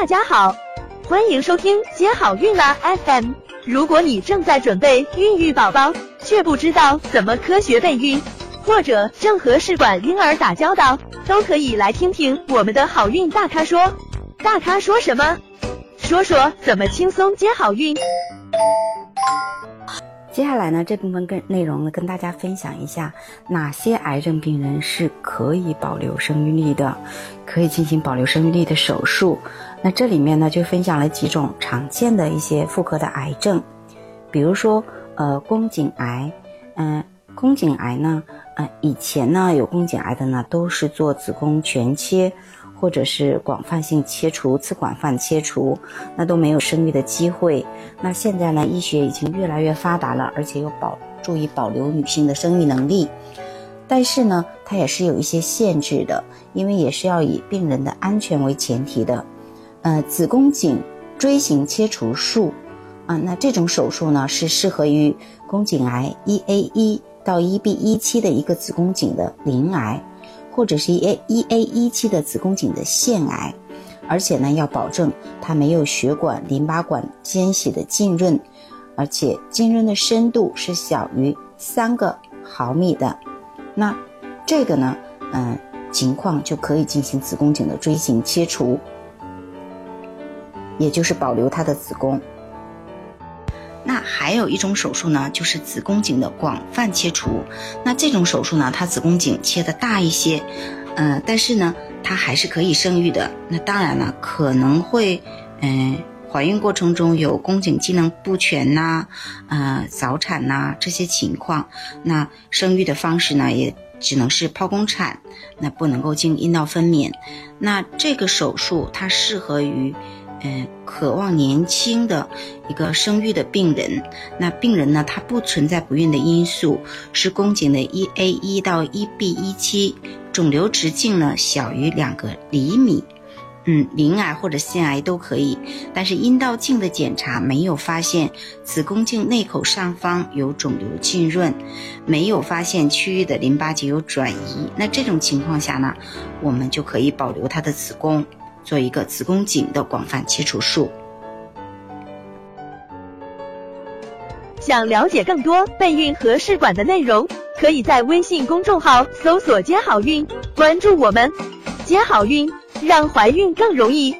大家好，欢迎收听接好运啦 FM。如果你正在准备孕育宝宝，却不知道怎么科学备孕，或者正和试管婴儿打交道，都可以来听听我们的好运大咖说。大咖说什么？说说怎么轻松接好运。接下来呢，这部分跟内容呢，跟大家分享一下哪些癌症病人是可以保留生育力的，可以进行保留生育力的手术。那这里面呢，就分享了几种常见的一些妇科的癌症，比如说呃宫颈癌，嗯，宫颈癌呢，呃以前呢有宫颈癌的呢，都是做子宫全切。或者是广泛性切除、次广泛切除，那都没有生育的机会。那现在呢，医学已经越来越发达了，而且又保注意保留女性的生育能力。但是呢，它也是有一些限制的，因为也是要以病人的安全为前提的。呃，子宫颈锥形切除术。啊，那这种手术呢，是适合于宫颈癌一 A 一到一 B 一期的一个子宫颈的鳞癌。或者是一 A 一 A 一期的子宫颈的腺癌，而且呢要保证它没有血管、淋巴管间隙的浸润，而且浸润的深度是小于三个毫米的，那这个呢，嗯，情况就可以进行子宫颈的锥形切除，也就是保留它的子宫。那还有一种手术呢，就是子宫颈的广泛切除。那这种手术呢，它子宫颈切的大一些，嗯，但是呢，它还是可以生育的。那当然了，可能会，嗯，怀孕过程中有宫颈机能不全呐，呃，早产呐这些情况，那生育的方式呢，也只能是剖宫产，那不能够经阴道分娩。那这个手术它适合于。嗯，渴望年轻的一个生育的病人，那病人呢，他不存在不孕的因素，是宫颈的一 A 一到一 B 一期，肿瘤直径呢小于两个厘米，嗯，鳞癌或者腺癌都可以，但是阴道镜的检查没有发现子宫颈内口上方有肿瘤浸润，没有发现区域的淋巴结有转移，那这种情况下呢，我们就可以保留他的子宫。做一个子宫颈的广泛切除术。想了解更多备孕和试管的内容，可以在微信公众号搜索“接好运”，关注我们，接好运，让怀孕更容易。